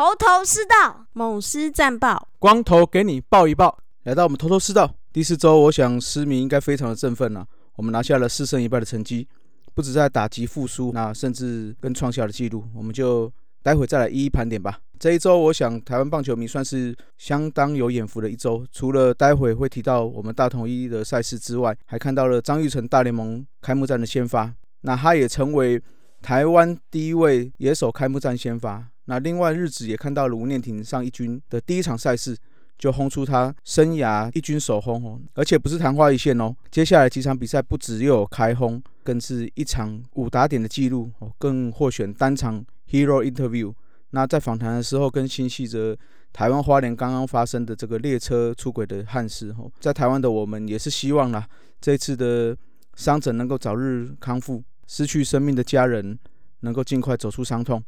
头头是道，猛狮战报，光头给你报一报。来到我们头头是道第四周，我想狮迷应该非常的振奋了。我们拿下了四胜一败的成绩，不止在打击复苏，那甚至更创下了纪录。我们就待会再来一一盘点吧。这一周，我想台湾棒球迷算是相当有眼福的一周。除了待会会提到我们大统一的赛事之外，还看到了张玉成大联盟开幕战的先发，那他也成为台湾第一位野手开幕战先发。那另外日子也看到了吴念庭上一军的第一场赛事。就轰出他生涯一军首轰哦，而且不是昙花一现哦。接下来几场比赛不止又有开轰，更是一场五打点的记录哦，更获选单场 Hero Interview。那在访谈的时候，更心系着台湾花莲刚刚发生的这个列车出轨的憾事哦。在台湾的我们也是希望啦，这次的伤者能够早日康复，失去生命的家人能够尽快走出伤痛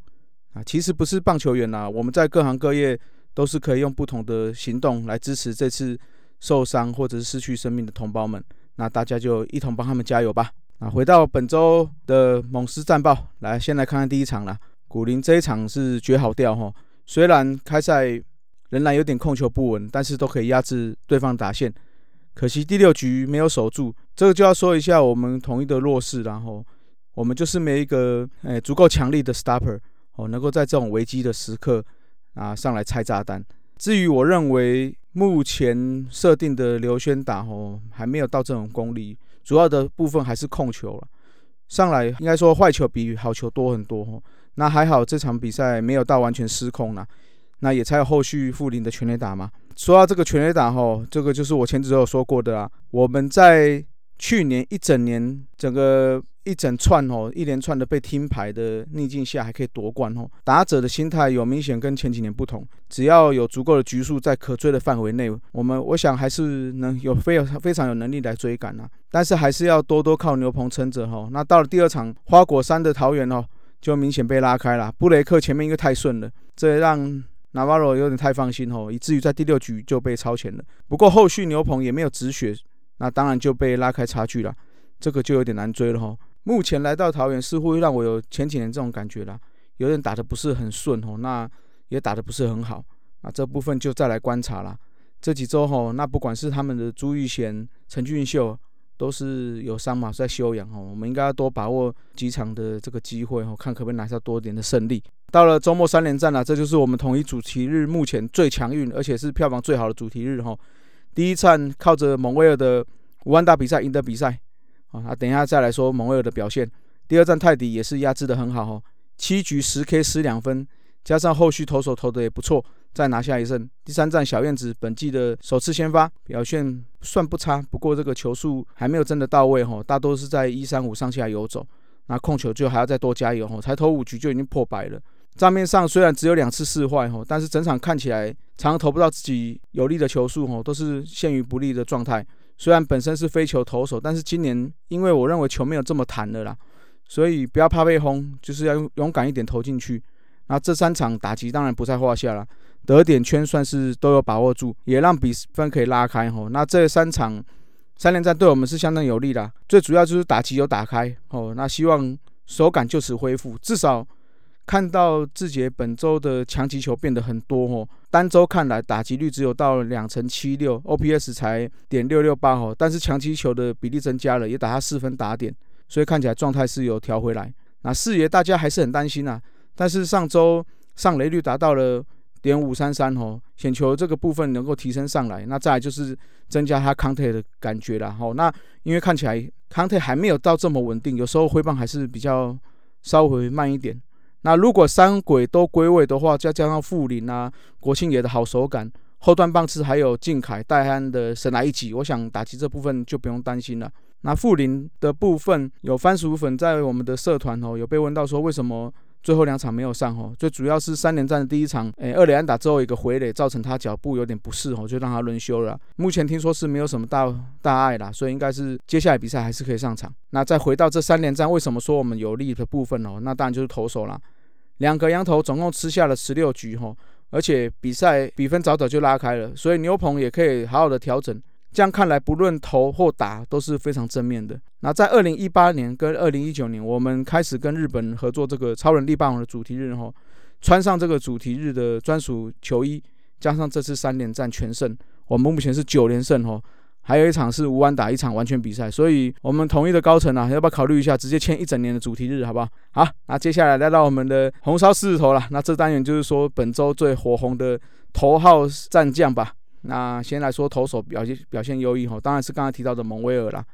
啊。其实不是棒球员啦，我们在各行各业。都是可以用不同的行动来支持这次受伤或者是失去生命的同胞们，那大家就一同帮他们加油吧。啊，回到本周的猛狮战报，来先来看看第一场啦。古林这一场是绝好掉哈，虽然开赛仍然有点控球不稳，但是都可以压制对方打线。可惜第六局没有守住，这个就要说一下我们统一的弱势，然后我们就是没一个诶足够强力的 stopper 哦，能够在这种危机的时刻。啊，上来拆炸弹。至于我认为目前设定的刘轩打吼还没有到这种功力，主要的部分还是控球了。上来应该说坏球比好球多很多哦。那还好这场比赛没有到完全失控了，那也才有后续复林的全垒打嘛。说到这个全垒打吼，这个就是我前几周有说过的啊。我们在去年一整年整个。一整串哦，一连串的被听牌的逆境下还可以夺冠哦，打者的心态有明显跟前几年不同。只要有足够的局数在可追的范围内，我们我想还是能有非常非常有能力来追赶啊。但是还是要多多靠牛棚撑着哈。那到了第二场花果山的桃园哦，就明显被拉开了。布雷克前面因为太顺了，这让纳瓦罗有点太放心哦，以至于在第六局就被超前了。不过后续牛棚也没有止血，那当然就被拉开差距了，这个就有点难追了哈。目前来到桃园，似乎让我有前几年这种感觉啦，有点打的不是很顺哦，那也打的不是很好，那这部分就再来观察啦。这几周哈，那不管是他们的朱玉贤、陈俊秀，都是有伤嘛，在休养哦，我们应该要多把握几场的这个机会哦，看可不可以拿下多点的胜利。到了周末三连战了，这就是我们统一主题日目前最强运，而且是票房最好的主题日哈。第一站靠着蒙威尔的五万大比赛赢得比赛。啊，等一下再来说蒙威尔的表现。第二站泰迪也是压制的很好哦，七局十 K 失两分，加上后续投手投的也不错，再拿下一胜。第三站小燕子本季的首次先发，表现算不差，不过这个球速还没有真的到位哈，大多是在一三五上下游走，那控球就还要再多加油哈，才投五局就已经破百了。账面上虽然只有两次试坏哈，但是整场看起来常常投不到自己有利的球速哈，都是陷于不利的状态。虽然本身是非球投手，但是今年因为我认为球没有这么弹了啦，所以不要怕被轰，就是要勇敢一点投进去。那这三场打击当然不在话下了，得点圈算是都有把握住，也让比分可以拉开吼。那这三场三连战对我们是相当有利的，最主要就是打击有打开哦。那希望手感就此恢复，至少。看到志杰本周的强击球变得很多哦，单周看来打击率只有到两成七六，OPS 才点六六八哦，但是强击球的比例增加了，也打他四分打点，所以看起来状态是有调回来。那四爷大家还是很担心啊，但是上周上雷率达到了点五三三哦，显球这个部分能够提升上来，那再来就是增加他 counter 的感觉了哦。那因为看起来 counter 还没有到这么稳定，有时候挥棒还是比较稍微慢一点。那如果三鬼都归位的话，再加上富林啊、国庆爷的好手感，后段棒次还有靖凯、戴安的神来一击，我想打击这部分就不用担心了。那富林的部分有番薯粉在我们的社团哦，有被问到说为什么最后两场没有上哦，最主要是三连战的第一场，诶，二连安打之后一个回垒，造成他脚步有点不适哦，就让他轮休了。目前听说是没有什么大大碍啦，所以应该是接下来比赛还是可以上场。那再回到这三连战，为什么说我们有利的部分哦？那当然就是投手啦。两个羊头总共吃下了十六局哈，而且比赛比分早早就拉开了，所以牛棚也可以好好的调整。这样看来，不论投或打都是非常正面的。那在二零一八年跟二零一九年，我们开始跟日本合作这个超人力霸王的主题日哈，穿上这个主题日的专属球衣，加上这次三连战全胜，我们目前是九连胜哦。还有一场是无安打一场完全比赛，所以我们统一的高层啊，要不要考虑一下直接签一整年的主题日，好不好？好，那接下来来到我们的红烧狮子头了。那这单元就是说本周最火红的头号战将吧。那先来说投手表现表现优异哈，当然是刚才提到的蒙威尔啦，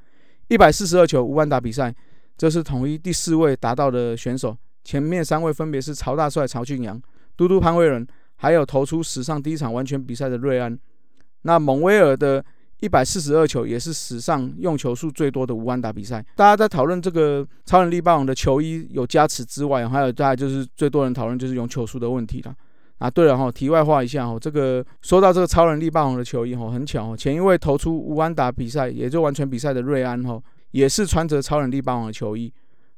一百四十二球无安打比赛，这是统一第四位达到的选手，前面三位分别是曹大帅、曹俊阳、嘟嘟潘威伦，还有投出史上第一场完全比赛的瑞安。那蒙威尔的。一百四十二球也是史上用球数最多的无安打比赛。大家在讨论这个超人力霸王的球衣有加持之外，还有大家就是最多人讨论就是用球数的问题了。啊，对了哈，题外话一下哈，这个说到这个超人力霸王的球衣哈，很巧哦，前一位投出无安打比赛也就完全比赛的瑞安哈，也是穿着超人力霸王的球衣，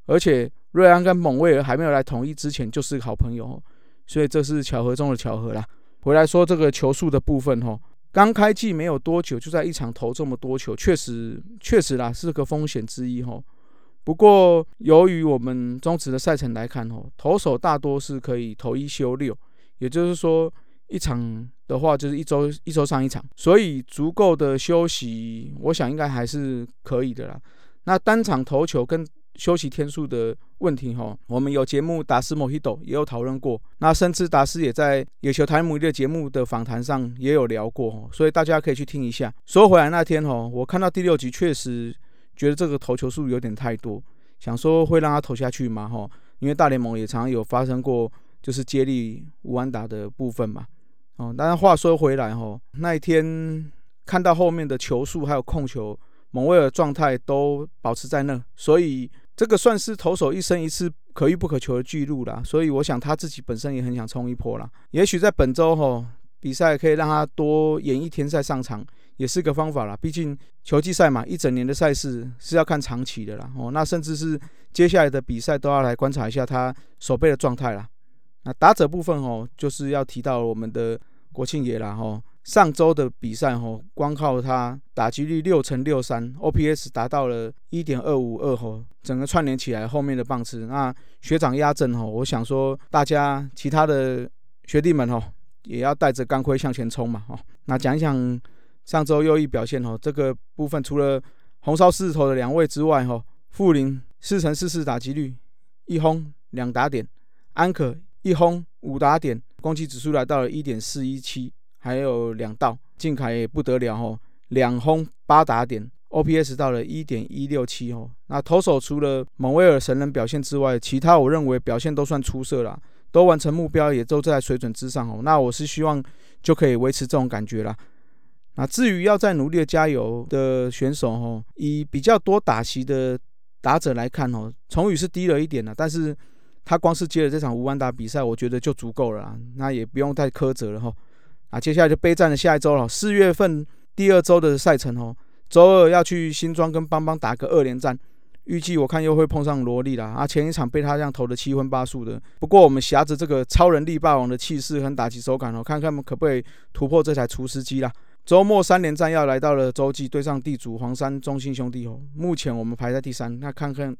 而且瑞安跟蒙威尔还没有来统一之前就是好朋友，所以这是巧合中的巧合啦。回来说这个球数的部分哈。刚开季没有多久，就在一场投这么多球，确实确实啦，是个风险之一吼。不过由于我们中职的赛程来看吼，投手大多是可以投一休六，也就是说一场的话就是一周一周上一场，所以足够的休息，我想应该还是可以的啦。那单场投球跟休息天数的问题，哈，我们有节目达斯莫希斗也有讨论过，那甚至达斯也在野球台姆的节目的访谈上也有聊过，所以大家可以去听一下。说回来那天，哈，我看到第六集确实觉得这个投球数有点太多，想说会让他投下去吗？哈，因为大联盟也常有发生过就是接力无安打的部分嘛，哦，但是话说回来，哈，那一天看到后面的球数还有控球，蒙威尔状态都保持在那，所以。这个算是投手一生一次可遇不可求的记录啦，所以我想他自己本身也很想冲一波啦。也许在本周吼比赛可以让他多演一天赛上场，也是个方法啦。毕竟球季赛嘛，一整年的赛事是要看长期的啦。哦，那甚至是接下来的比赛都要来观察一下他手背的状态啦。那打者部分哦，就是要提到我们的国庆爷啦哈。上周的比赛吼，光靠他打击率六乘六三，OPS 达到了一点二五二吼，整个串联起来后面的棒次，那学长压阵吼，我想说大家其他的学弟们吼，也要带着钢盔向前冲嘛吼。那讲一讲上周右翼表现吼，这个部分除了红烧狮子头的两位之外吼，富林四乘四四打击率，一轰两打点，安可一轰五打点，攻击指数来到了一点四一七。还有两道，靖凯也不得了哦，两轰八打点，OPS 到了一点一六七哦。那投手除了蒙威尔神人表现之外，其他我认为表现都算出色啦，都完成目标，也都在水准之上哦。那我是希望就可以维持这种感觉啦。那至于要再努力的加油的选手哦，以比较多打席的打者来看哦，崇宇是低了一点的，但是他光是接了这场无安打比赛，我觉得就足够了，那也不用太苛责了哈。啊，接下来就备战的下一周了，四月份第二周的赛程哦，周二要去新庄跟邦邦打个二连战，预计我看又会碰上萝莉啦。啊，前一场被他这样投的七分八素的，不过我们挟着这个超人力霸王的气势和打击手感哦，看看们可不可以突破这台厨师机啦。周末三连战要来到了洲际对上地主黄山中心兄弟哦，目前我们排在第三，那看看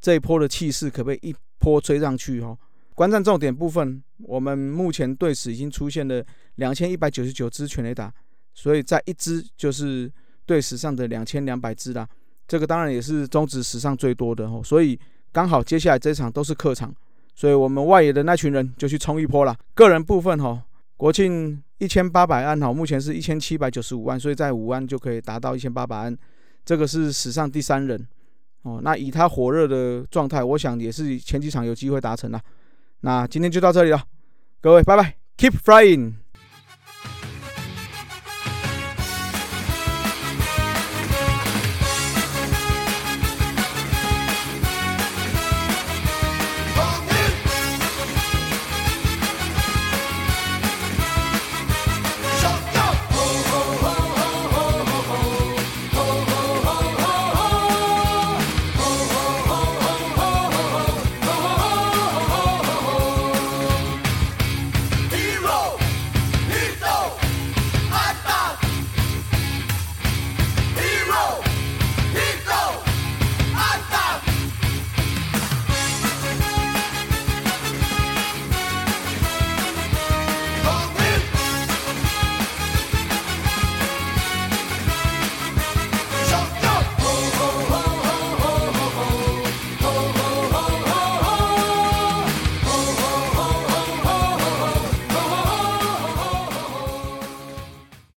这一波的气势可不可以一波追上去哦。观战重点部分，我们目前队史已经出现了两千一百九十九支全垒打，所以在一支就是队史上的两千两百支啦。这个当然也是中职史上最多的哦。所以刚好接下来这场都是客场，所以我们外野的那群人就去冲一波了。个人部分哈，国庆一千八百安哈，目前是一千七百九十五万，所以在五万就可以达到一千八百安，这个是史上第三人哦。那以他火热的状态，我想也是前几场有机会达成了。那今天就到这里了，各位，拜拜，Keep flying。